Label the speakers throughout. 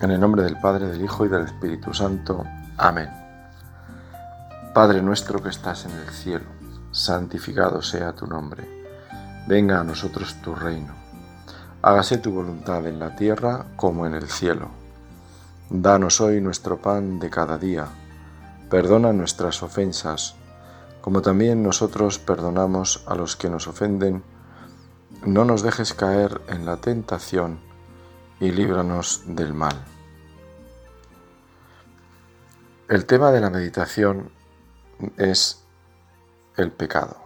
Speaker 1: En el nombre del Padre, del Hijo y del Espíritu Santo. Amén. Padre nuestro que estás en el cielo, santificado sea tu nombre. Venga a nosotros tu reino. Hágase tu voluntad en la tierra como en el cielo. Danos hoy nuestro pan de cada día. Perdona nuestras ofensas, como también nosotros perdonamos a los que nos ofenden. No nos dejes caer en la tentación y líbranos del mal. El tema de la meditación es el pecado.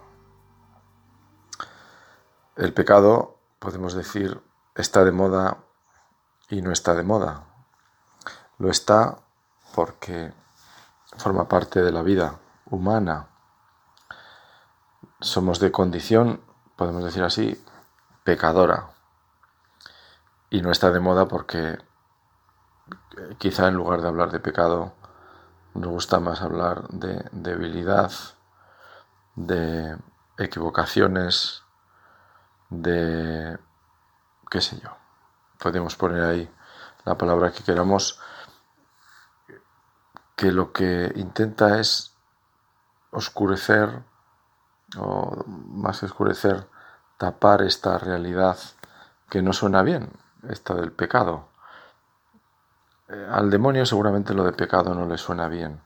Speaker 1: El pecado, podemos decir, está de moda y no está de moda. Lo está porque forma parte de la vida humana. Somos de condición, podemos decir así, pecadora y no está de moda porque quizá en lugar de hablar de pecado nos gusta más hablar de debilidad, de equivocaciones, de qué sé yo. Podemos poner ahí la palabra que queramos, que lo que intenta es oscurecer, o más que oscurecer, tapar esta realidad que no suena bien, esta del pecado. Eh, al demonio seguramente lo de pecado no le suena bien.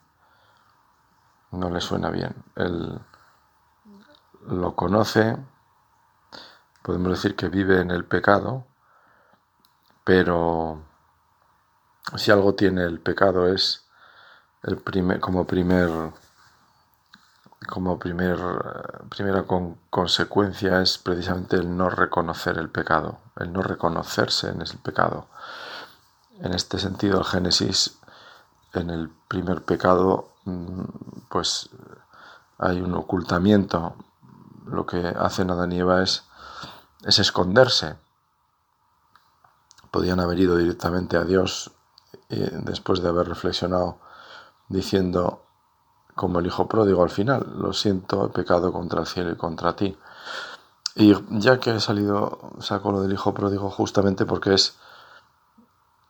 Speaker 1: No le suena bien. Él lo conoce, podemos decir que vive en el pecado, pero si algo tiene el pecado es el primer, como primer como primer, primera consecuencia es precisamente el no reconocer el pecado, el no reconocerse en el pecado. En este sentido, el Génesis, en el primer pecado, mm, pues hay un ocultamiento. Lo que hacen Adán y Eva es, es esconderse. Podían haber ido directamente a Dios después de haber reflexionado diciendo, como el hijo pródigo al final, lo siento, he pecado contra el cielo y contra ti. Y ya que he salido, saco lo del hijo pródigo justamente porque es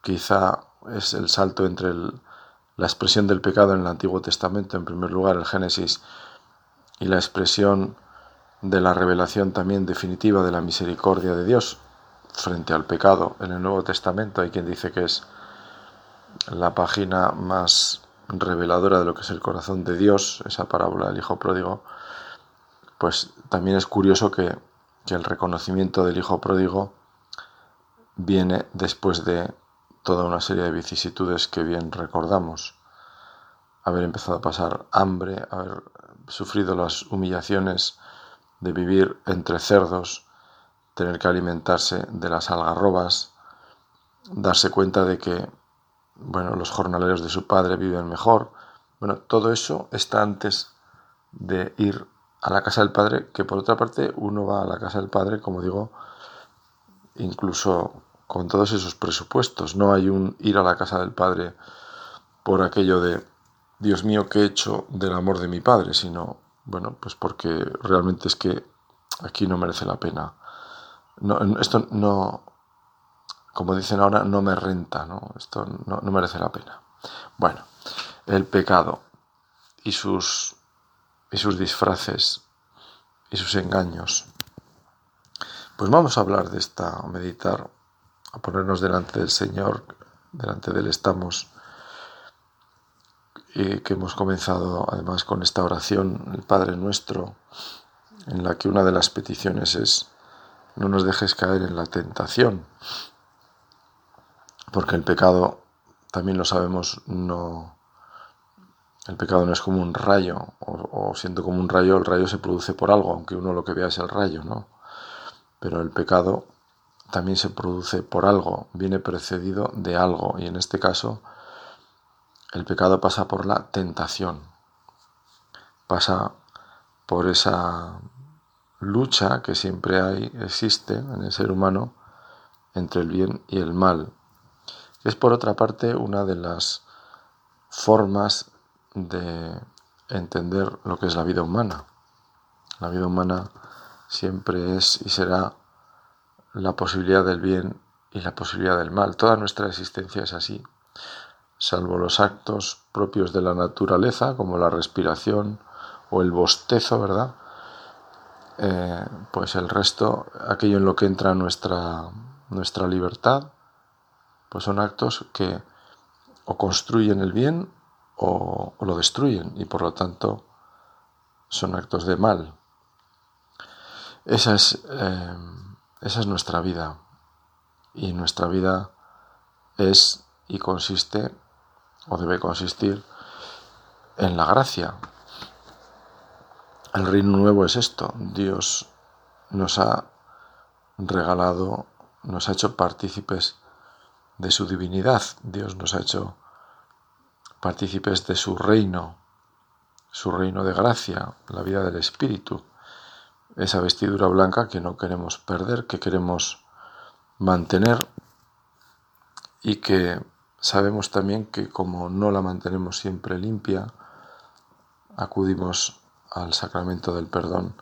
Speaker 1: quizá es el salto entre la expresión del pecado en el Antiguo Testamento, en primer lugar el Génesis, y la expresión de la revelación también definitiva de la misericordia de Dios frente al pecado en el Nuevo Testamento. Hay quien dice que es la página más reveladora de lo que es el corazón de Dios, esa parábola del Hijo Pródigo, pues también es curioso que, el reconocimiento del Hijo Pródigo viene después de toda una serie de vicisitudes que bien recordamos. Haber empezado a pasar hambre, haber sufrido las humillaciones de vivir entre cerdos, tener que alimentarse de las algarrobas, darse cuenta de que bueno, los jornaleros de su padre viven mejor. Bueno, todo eso está antes de ir a la casa del padre, que por otra parte uno va a la casa del padre, como digo, incluso con todos esos presupuestos. No hay un ir a la casa del padre por aquello de, Dios mío, ¿qué he hecho del amor de mi padre? Sino, bueno, pues porque realmente es que aquí no merece la pena. No, esto no, como dicen ahora, no me renta, ¿no? Esto no, merece la pena. Bueno, el pecado y sus, y sus disfraces y sus engaños. Pues vamos a hablar de esta, a meditar, a ponernos delante del Señor, delante de Él estamos, y que hemos comenzado además con esta oración, el Padre Nuestro, en la que una de las peticiones es, no nos dejes caer en la tentación porque el pecado, también lo sabemos, no... El pecado no es como un rayo, o, siendo como un rayo, el rayo se produce por algo, aunque uno lo que vea es el rayo, ¿no? Pero el pecado también se produce por algo, viene precedido de algo, y en este caso el pecado pasa por la tentación, pasa por esa lucha que siempre hay, existe en el ser humano entre el bien y el mal, es por otra parte una de las formas de entender lo que es la vida humana. La vida humana siempre es y será la posibilidad del bien y la posibilidad del mal. Toda nuestra existencia es así, salvo los actos propios de la naturaleza, como la respiración o el bostezo, ¿verdad? Eh, pues el resto, aquello en lo que entra nuestra, nuestra libertad, pues son actos que o construyen el bien o, lo destruyen y por lo tanto son actos de mal. Esa es, eh, esa es nuestra vida y nuestra vida es y consiste o debe consistir en la gracia. El reino nuevo es esto. Dios nos ha regalado, nos ha hecho partícipes de su divinidad. Dios nos ha hecho partícipes de su reino, su reino de gracia, la vida del Espíritu. Esa vestidura blanca que no queremos perder, que queremos mantener y que sabemos también que como no la mantenemos siempre limpia, acudimos al sacramento del perdón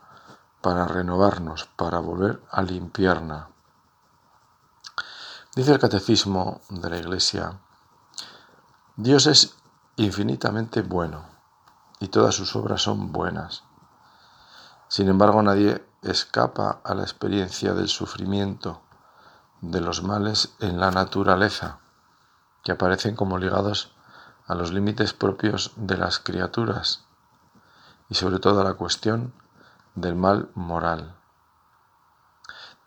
Speaker 1: para renovarnos, para volver a limpiarla. Dice el catecismo de la Iglesia, Dios es infinitamente bueno y todas sus obras son buenas. Sin embargo, nadie escapa a la experiencia del sufrimiento, de los males en la naturaleza, que aparecen como ligados a los límites propios de las criaturas y sobre todo a la cuestión del mal moral.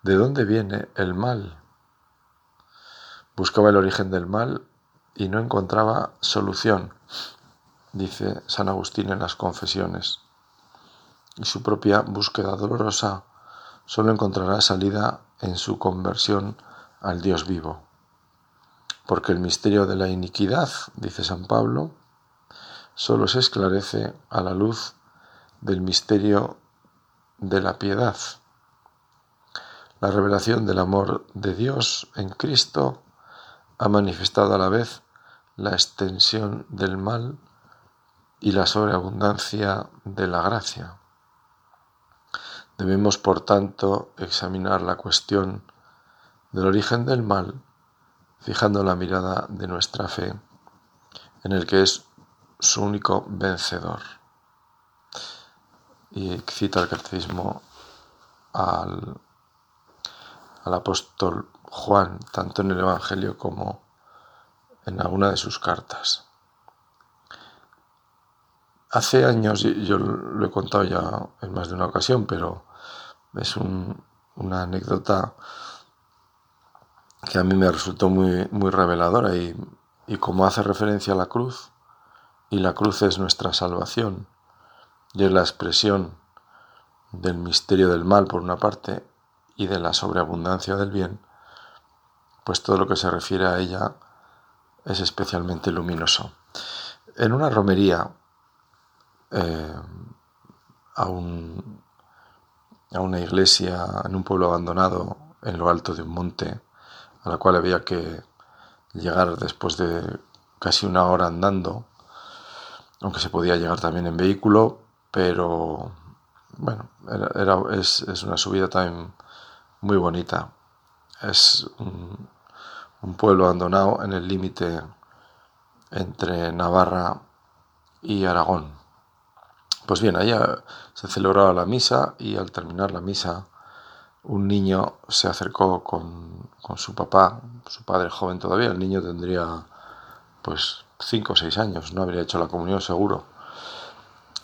Speaker 1: ¿De dónde viene el mal? Buscaba el origen del mal y no encontraba solución, dice San Agustín en las confesiones. Y su propia búsqueda dolorosa solo encontrará salida en su conversión al Dios vivo. Porque el misterio de la iniquidad, dice San Pablo, solo se esclarece a la luz del misterio de la piedad. La revelación del amor de Dios en Cristo ha manifestado a la vez la extensión del mal y la sobreabundancia de la gracia. Debemos, por tanto, examinar la cuestión del origen del mal, fijando la mirada de nuestra fe en el que es su único vencedor. Y cita el catecismo al, al apóstol Juan, tanto en el Evangelio como en alguna de sus cartas. Hace años, yo lo he contado ya en más de una ocasión, pero es una anécdota que a mí me resultó muy, muy reveladora y, y como hace referencia a la cruz, y la cruz es nuestra salvación, y es la expresión del misterio del mal por una parte y de la sobreabundancia del bien, pues todo lo que se refiere a ella es especialmente luminoso. En una romería eh, a, a una iglesia en un pueblo abandonado en lo alto de un monte, a la cual había que llegar después de casi una hora andando, aunque se podía llegar también en vehículo, pero bueno, es, es, una subida también muy bonita. Es un, un pueblo abandonado en el límite entre Navarra y Aragón. Pues bien, allá se celebraba la misa y al terminar la misa un niño se acercó con, su papá, su padre joven todavía, el niño tendría pues cinco o seis años, no habría hecho la comunión seguro.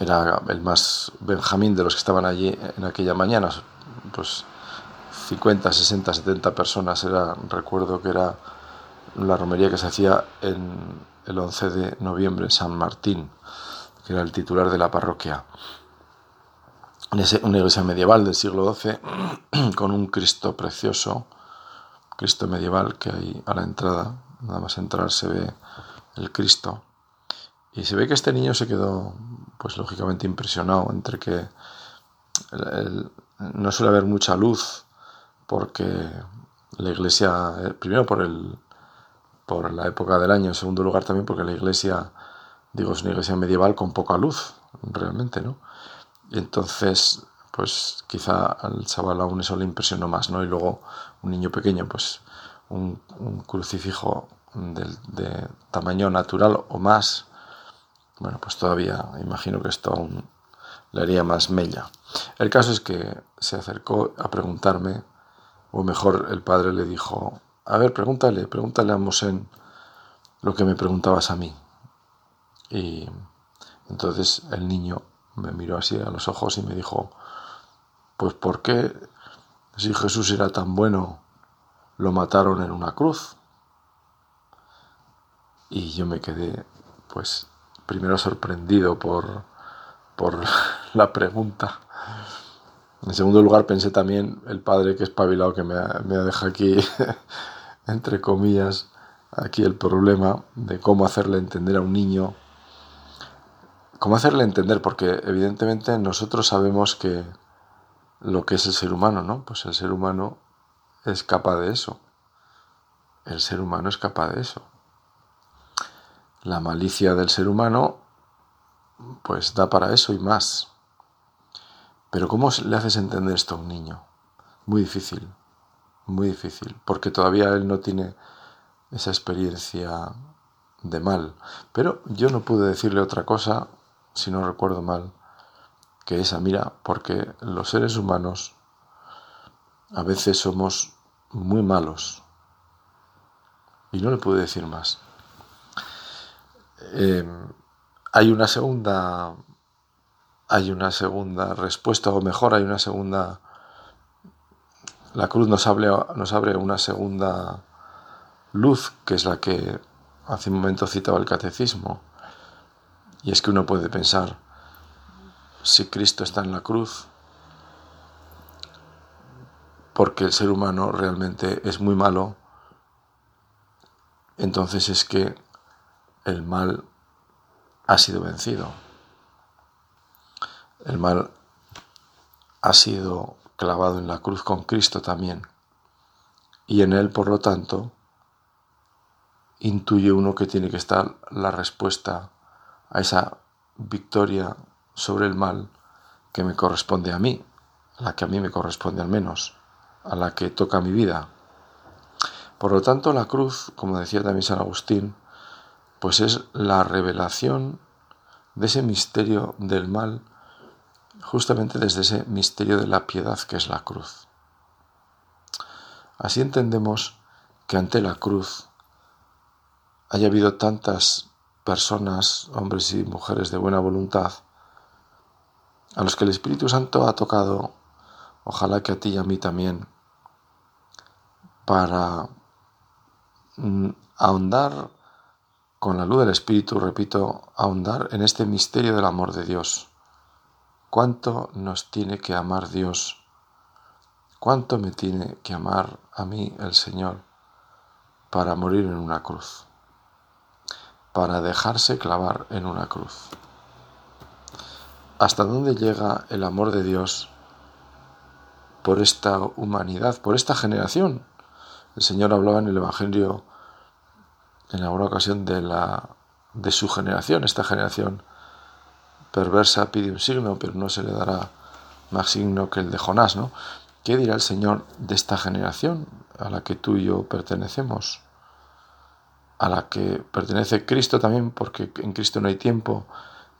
Speaker 1: Era el más Benjamín de los que estaban allí en aquella mañana, pues 50, 60, 70 personas era, recuerdo que era la romería que se hacía en el 11 de noviembre en San Martín, que era el titular de la parroquia una iglesia medieval del siglo XII con un Cristo precioso, Cristo medieval que hay a la entrada, nada más entrar se ve el Cristo. Y se ve que este niño se quedó, pues lógicamente impresionado entre que no suele haber mucha luz porque la iglesia, eh, primero por, el, por la época del año, en segundo lugar también porque la iglesia, digo, es una iglesia medieval con poca luz, realmente, ¿no? Y entonces, pues quizá al chaval aún eso le impresionó más, ¿no? Y luego un niño pequeño, pues un, crucifijo de, tamaño natural o más, bueno, pues todavía imagino que esto aún le haría más mella. El caso es que se acercó a preguntarme, o mejor el padre le dijo, a ver, pregúntale, pregúntale a Mosén lo que me preguntabas a mí. Y entonces el niño me miró así a los ojos y me dijo, pues ¿por qué si Jesús era tan bueno lo mataron en una cruz? Y yo me quedé, pues, primero sorprendido por, por la pregunta. En segundo lugar pensé también el padre que es espabilado que me, me deja aquí, entre comillas, aquí el problema de cómo hacerle entender a un niño ¿Cómo hacerle entender? Porque evidentemente nosotros sabemos que lo que es el ser humano, ¿no? Pues el ser humano es capaz de eso. El ser humano es capaz de eso. La malicia del ser humano, pues da para eso y más. Pero ¿cómo le haces entender esto a un niño? Muy difícil, muy difícil, porque todavía él no tiene esa experiencia de mal. Pero yo no pude decirle otra cosa si no recuerdo mal, que esa mira, porque los seres humanos a veces somos muy malos. Y no le puedo decir más. Em, hay una segunda. Hay una segunda respuesta, o mejor, hay una segunda. La cruz nos abre, nos abre una segunda luz, que es la que hace un momento citaba el catecismo y es que uno puede pensar, si Cristo está en la cruz, porque el ser humano realmente es muy malo, entonces es que el mal ha sido vencido. El mal ha sido clavado en la cruz con Cristo también. Y en él, por lo tanto, intuye uno que tiene que estar la respuesta a esa victoria sobre el mal que me corresponde a mí, la que a mí me corresponde al menos, a la que toca mi vida. Por lo tanto, la cruz, como decía también San Agustín, pues es la revelación de ese misterio del mal, justamente desde ese misterio de la piedad que es la cruz. Así entendemos que ante la cruz haya habido tantas personas, hombres y mujeres de buena voluntad, a los que el Espíritu Santo ha tocado, ojalá que a ti y a mí también, para mm, ahondar con la luz del Espíritu, repito, ahondar en este misterio del amor de Dios. ¿Cuánto nos tiene que amar Dios? ¿Cuánto me tiene que amar a mí el Señor para morir en una cruz? para dejarse clavar en una cruz. ¿Hasta dónde llega el amor de Dios por esta humanidad, por esta generación? El Señor hablaba en el Evangelio en alguna ocasión de, la, de su generación, esta generación perversa pide un signo, pero no se le dará más signo que el de Jonás, ¿no? ¿Qué dirá el Señor de esta generación a la que tú y yo pertenecemos? a la que pertenece Cristo también, porque en Cristo no hay tiempo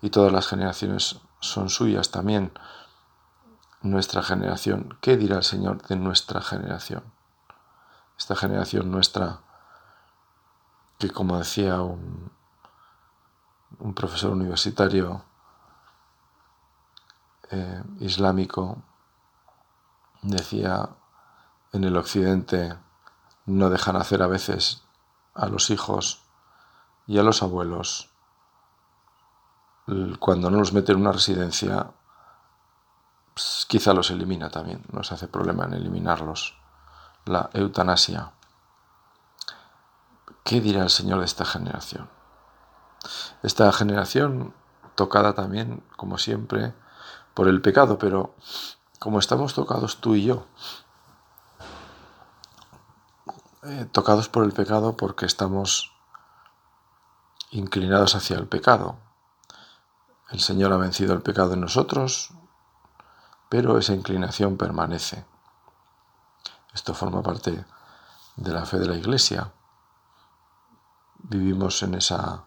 Speaker 1: y todas las generaciones son suyas también. Nuestra generación, ¿qué dirá el Señor de nuestra generación? Esta generación nuestra, que como decía un, un profesor universitario eh, islámico, decía, en el occidente no dejan hacer a veces a los hijos y a los abuelos, cuando no los mete en una residencia, pues, quizá los elimina también, no se hace problema en eliminarlos. La eutanasia. ¿Qué dirá el Señor de esta generación? Esta generación tocada también, como siempre, por el pecado, pero como estamos tocados tú y yo, eh, tocados por el pecado porque estamos inclinados hacia el pecado. El Señor ha vencido el pecado en nosotros, pero esa inclinación permanece. Esto forma parte de la fe de la Iglesia. Vivimos en esa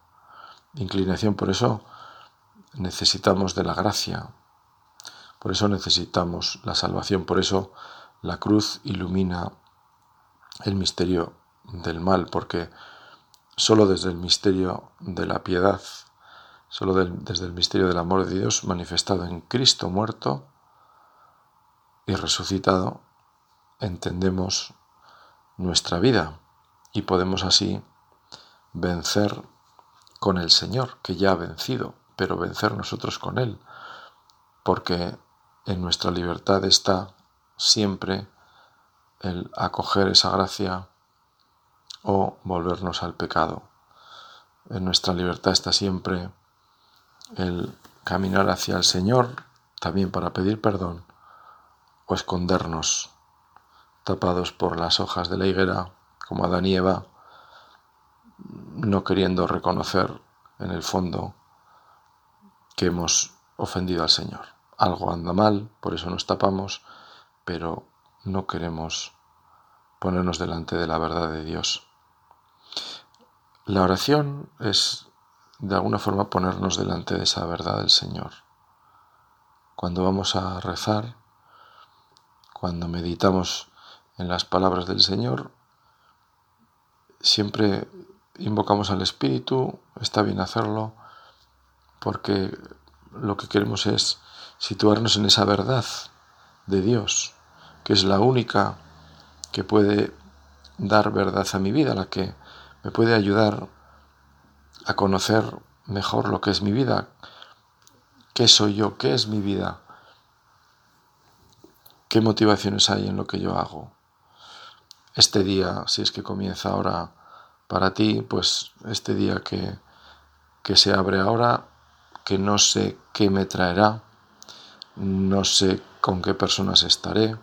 Speaker 1: inclinación, por eso necesitamos de la gracia, por eso necesitamos la salvación, por eso la cruz ilumina el misterio del mal, porque solo desde el misterio de la piedad, solo desde el misterio del amor de Dios manifestado en Cristo muerto y resucitado, entendemos nuestra vida y podemos así vencer con el Señor, que ya ha vencido, pero vencer nosotros con Él, porque en nuestra libertad está siempre el acoger esa gracia o volvernos al pecado. En nuestra libertad está siempre el caminar hacia el Señor, también para pedir perdón, o escondernos tapados por las hojas de la higuera, como Adán y Eva, no queriendo reconocer en el fondo que hemos ofendido al Señor. Algo anda mal, por eso nos tapamos, pero no queremos ponernos delante de la verdad de Dios. La oración es de alguna forma ponernos delante de esa verdad del Señor. Cuando vamos a rezar, cuando meditamos en las palabras del Señor, siempre invocamos al Espíritu, está bien hacerlo, porque lo que queremos es situarnos en esa verdad de Dios, que es la única que puede dar verdad a mi vida, la que me puede ayudar a conocer mejor lo que es mi vida, qué soy yo, qué es mi vida, qué motivaciones hay en lo que yo hago. Este día, si es que comienza ahora para ti, pues este día que, que se abre ahora, que no sé qué me traerá, no sé con qué personas estaré,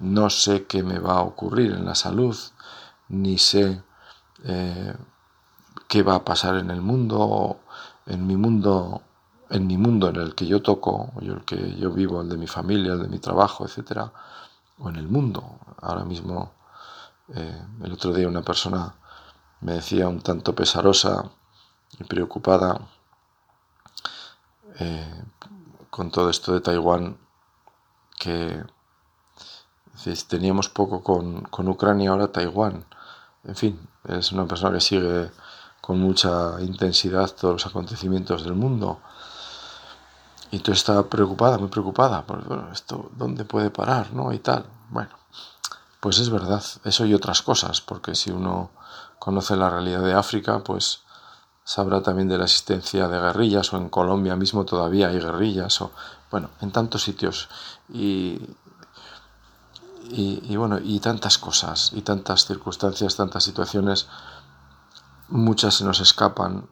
Speaker 1: no sé qué me va a ocurrir en la salud, ni sé eh, qué va a pasar en el mundo, en mi mundo, en mi mundo en el que yo toco, o el que yo vivo, el de mi familia, el de mi trabajo, etcétera, o en el mundo. Ahora mismo, eh, el otro día una persona me decía un tanto pesarosa y preocupada eh, con todo esto de Taiwán que teníamos poco con, con Ucrania, ahora Taiwán. En fin, es una persona que sigue con mucha intensidad todos los acontecimientos del mundo. Y entonces estaba preocupada, muy preocupada, porque bueno, esto, ¿dónde puede parar? ¿No? Y tal. Bueno, pues es verdad, eso y otras cosas, porque si uno conoce la realidad de África, pues sabrá también de la existencia de guerrillas, o en Colombia mismo todavía hay guerrillas, o bueno, en tantos sitios. Y, y, bueno, y tantas cosas, y tantas circunstancias, tantas situaciones, muchas se nos escapan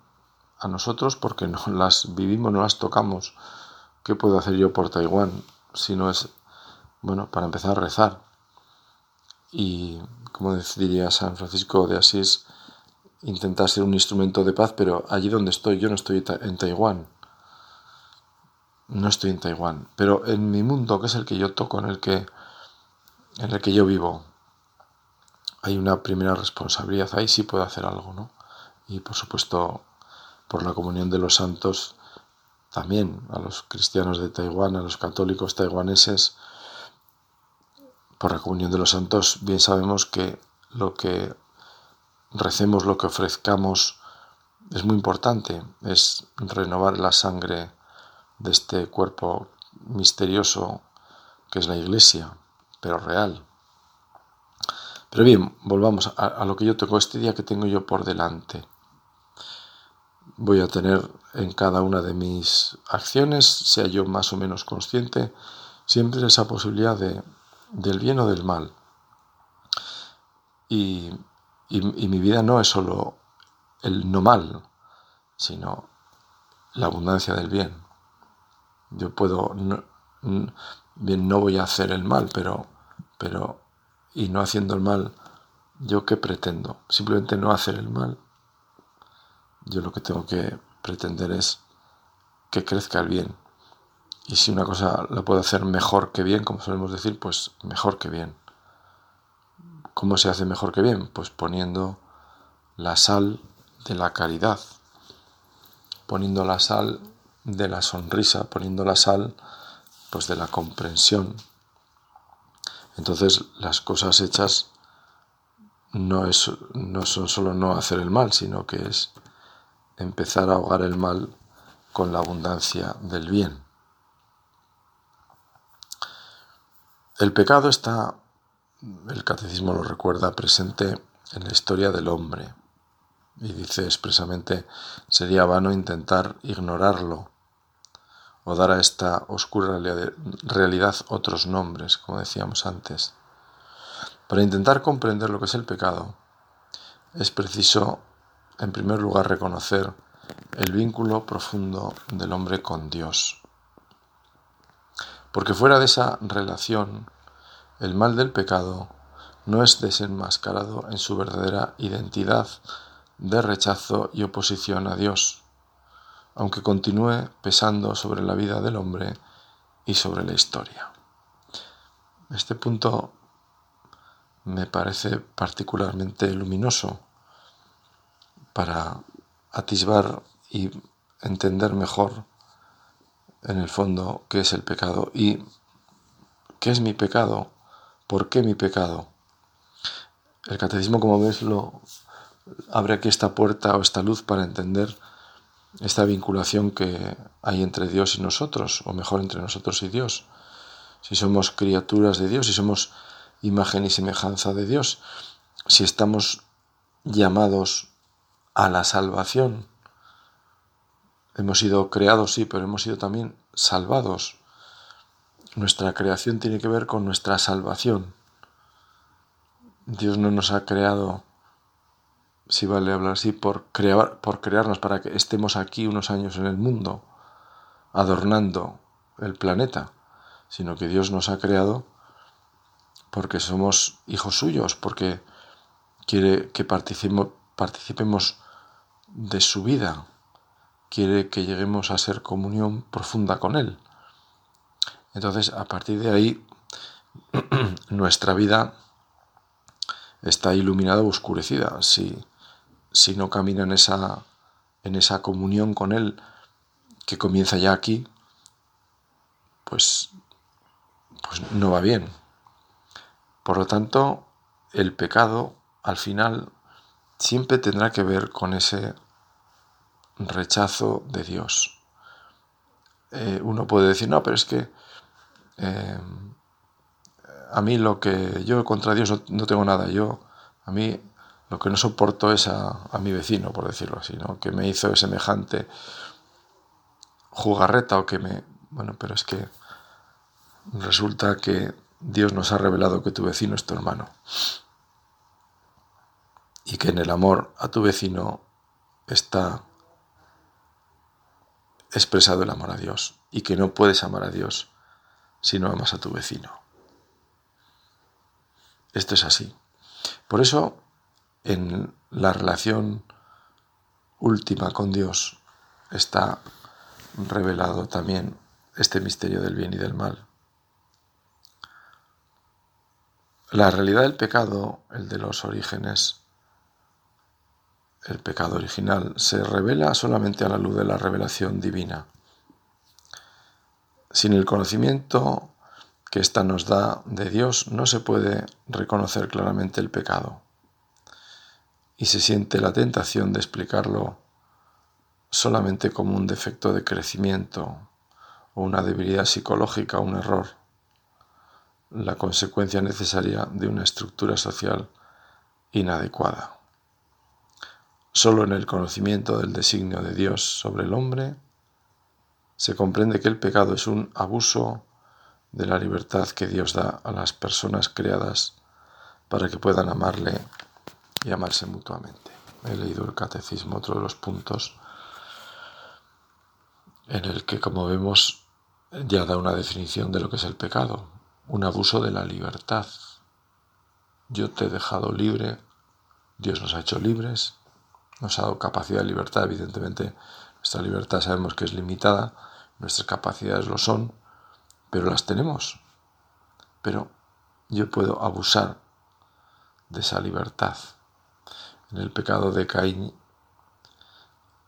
Speaker 1: a nosotros porque no las vivimos, no las tocamos. ¿Qué puedo hacer yo por Taiwán si no es, bueno, para empezar a rezar? Y, como diría San Francisco de Asís, intentar ser un instrumento de paz, pero allí donde estoy, yo no estoy en Taiwán. No estoy en Taiwán, pero en mi mundo, que es el que yo toco, en el que en el que yo vivo, hay una primera responsabilidad, ahí sí puedo hacer algo, ¿no? Y por supuesto, por la comunión de los santos, también a los cristianos de Taiwán, a los católicos taiwaneses, por la comunión de los santos, bien sabemos que lo que recemos, lo que ofrezcamos, es muy importante, es renovar la sangre de este cuerpo misterioso que es la Iglesia pero real. Pero bien, volvamos a, lo que yo tengo este día que tengo yo por delante. Voy a tener en cada una de mis acciones, sea yo más o menos consciente, siempre esa posibilidad de, del bien o del mal. Y, mi vida no es solo el no mal, sino la abundancia del bien. Yo puedo, bien, no voy a hacer el mal, pero pero y no haciendo el mal, ¿yo qué pretendo? Simplemente no hacer el mal. Yo lo que tengo que pretender es que crezca el bien. Y si una cosa la puedo hacer mejor que bien, como solemos decir, pues mejor que bien. ¿Cómo se hace mejor que bien? Pues poniendo la sal de la caridad, poniendo la sal de la sonrisa, poniendo la sal pues de la comprensión. Entonces las cosas hechas no, es, no son solo no hacer el mal, sino que es empezar a ahogar el mal con la abundancia del bien. El pecado está, el catecismo lo recuerda, presente en la historia del hombre y dice expresamente, sería vano intentar ignorarlo o dar a esta oscura realidad otros nombres, como decíamos antes. Para intentar comprender lo que es el pecado, es preciso, en primer lugar, reconocer el vínculo profundo del hombre con Dios. Porque fuera de esa relación, el mal del pecado no es desenmascarado en su verdadera identidad de rechazo y oposición a Dios, aunque continúe pesando sobre la vida del hombre y sobre la historia. Este punto me parece particularmente luminoso para atisbar y entender mejor en el fondo qué es el pecado y qué es mi pecado, por qué mi pecado. El catecismo, como ves, lo abre aquí esta puerta o esta luz para entender esta vinculación que hay entre Dios y nosotros, o mejor entre nosotros y Dios. Si somos criaturas de Dios, si somos imagen y semejanza de Dios, si estamos llamados a la salvación. Hemos sido creados, sí, pero hemos sido también salvados. Nuestra creación tiene que ver con nuestra salvación. Dios no nos ha creado si vale hablar así, por, crear, por crearnos para que estemos aquí unos años en el mundo, adornando el planeta, sino que Dios nos ha creado porque somos hijos suyos, porque quiere que participemos, participemos de su vida, quiere que lleguemos a ser comunión profunda con Él. Entonces, a partir de ahí, nuestra vida está iluminada o oscurecida. Si si no camina en esa, en esa comunión con Él que comienza ya aquí, pues, pues no va bien. Por lo tanto, el pecado al final siempre tendrá que ver con ese rechazo de Dios. Eh, uno puede decir, no, pero es que eh, a mí lo que yo contra Dios no, tengo nada, yo a mí lo que no soporto es a, mi vecino, por decirlo así, ¿no? que me hizo semejante jugarreta o que me... Bueno, pero es que resulta que Dios nos ha revelado que tu vecino es tu hermano y que en el amor a tu vecino está expresado el amor a Dios y que no puedes amar a Dios si no amas a tu vecino. Esto es así. Por eso en la relación última con Dios está revelado también este misterio del bien y del mal. La realidad del pecado, el de los orígenes, el pecado original, se revela solamente a la luz de la revelación divina. Sin el conocimiento que ésta nos da de Dios, no se puede reconocer claramente el pecado y se siente la tentación de explicarlo solamente como un defecto de crecimiento o una debilidad psicológica un error, la consecuencia necesaria de una estructura social inadecuada. Solo en el conocimiento del designio de Dios sobre el hombre se comprende que el pecado es un abuso de la libertad que Dios da a las personas creadas para que puedan amarle y amarse mutuamente. He leído el catecismo, otro de los puntos en el que, como vemos, ya da una definición de lo que es el pecado, un abuso de la libertad. Yo te he dejado libre, Dios nos ha hecho libres, nos ha dado capacidad de libertad, evidentemente nuestra libertad sabemos que es limitada, nuestras capacidades lo son, pero las tenemos. Pero yo puedo abusar de esa libertad. En el pecado de Caín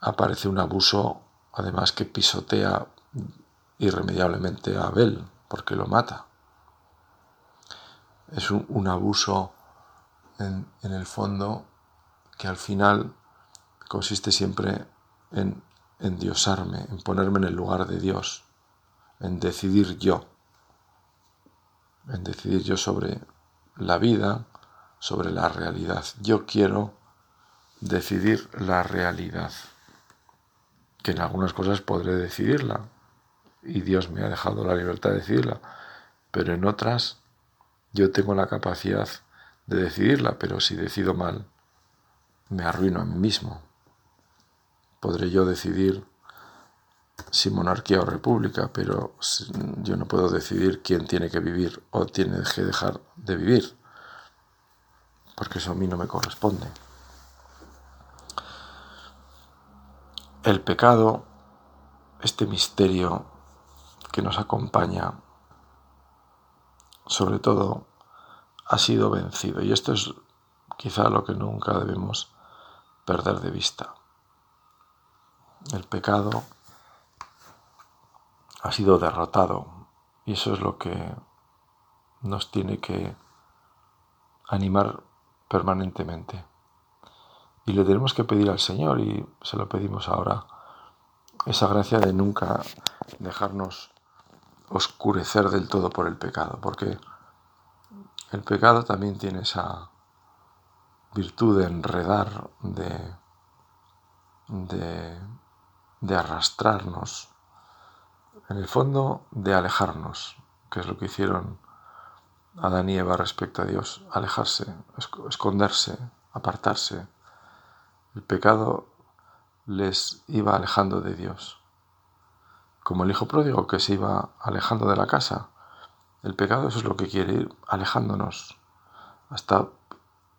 Speaker 1: aparece un abuso, además que pisotea irremediablemente a Abel, porque lo mata. Es un, abuso en, en el fondo que al final consiste siempre en endiosarme, en ponerme en el lugar de Dios, en decidir yo, en decidir yo sobre la vida, sobre la realidad. Yo quiero decidir la realidad, que en algunas cosas podré decidirla, y Dios me ha dejado la libertad de decidirla, pero en otras yo tengo la capacidad de decidirla, pero si decido mal, me arruino a mí mismo. Podré yo decidir si monarquía o república, pero yo no puedo decidir quién tiene que vivir o tiene que dejar de vivir, porque eso a mí no me corresponde. El pecado, este misterio que nos acompaña, sobre todo, ha sido vencido. Y esto es quizá lo que nunca debemos perder de vista. El pecado ha sido derrotado y eso es lo que nos tiene que animar permanentemente. Y le tenemos que pedir al Señor, y se lo pedimos ahora, esa gracia de nunca dejarnos oscurecer del todo por el pecado, porque el pecado también tiene esa virtud de enredar, de, de, arrastrarnos, en el fondo de alejarnos, que es lo que hicieron Adán y Eva respecto a Dios, alejarse, esconderse, apartarse. El pecado les iba alejando de Dios. Como el hijo pródigo que se iba alejando de la casa. El pecado eso es lo que quiere ir alejándonos hasta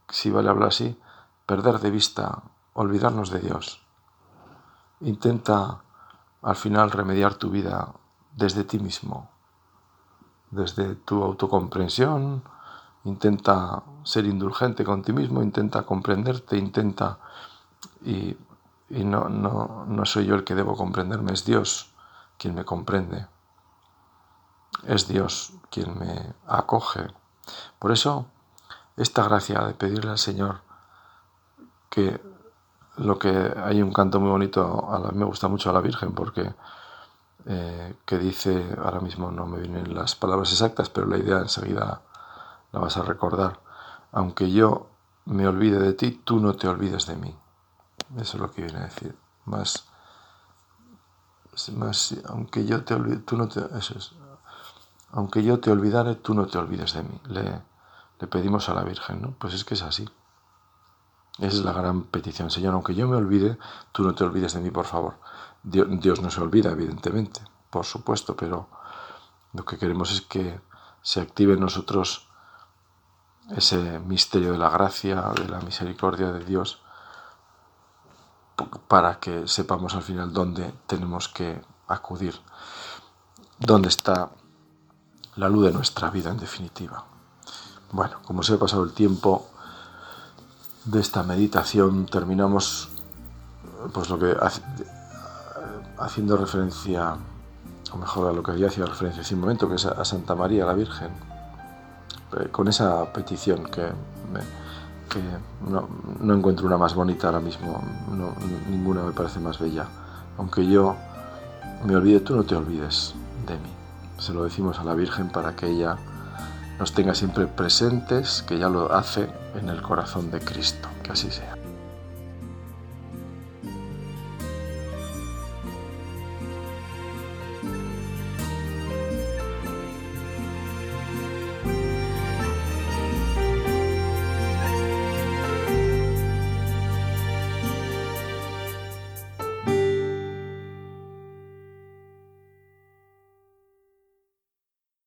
Speaker 1: si vale hablar así, perder de vista, olvidarnos de Dios. Intenta al final remediar tu vida desde ti mismo, desde tu autocomprensión, intenta ser indulgente con ti mismo, intenta comprenderte, intenta, y, no, no, no soy yo el que debo comprenderme, es Dios quien me comprende, es Dios quien me acoge. Por eso, esta gracia de pedirle al Señor que lo que hay un canto muy bonito, a me gusta mucho a la Virgen porque eh, que dice, ahora mismo no me vienen las palabras exactas, pero la idea enseguida la vas a recordar, aunque yo me olvide de ti, tú no te olvides de mí. Eso es lo que viene a decir. Más, más aunque yo te tú no eso es, aunque yo te olvidare, tú no te olvides de mí. Le, le pedimos a la Virgen, ¿no? Pues es que es así. Esa es la gran petición, Señor, aunque yo me olvide, tú no te olvides de mí, por favor. Dios, no se olvida, evidentemente, por supuesto, pero lo que queremos es que se active en nosotros ese misterio de la gracia, de la misericordia de Dios, para que sepamos al final dónde tenemos que acudir, dónde está la luz de nuestra vida en definitiva. Bueno, como se ha pasado el tiempo de esta meditación, terminamos pues lo que haciendo referencia, o mejor a lo que ya hacía referencia hace un momento, que es a Santa María la Virgen, eh, con esa petición que, no, encuentro una más bonita ahora mismo, ninguna me parece más bella. Aunque yo me olvide, tú no te olvides de mí. Se lo decimos a la Virgen para que ella nos tenga siempre presentes, que ya lo hace en el corazón de Cristo. Que así sea.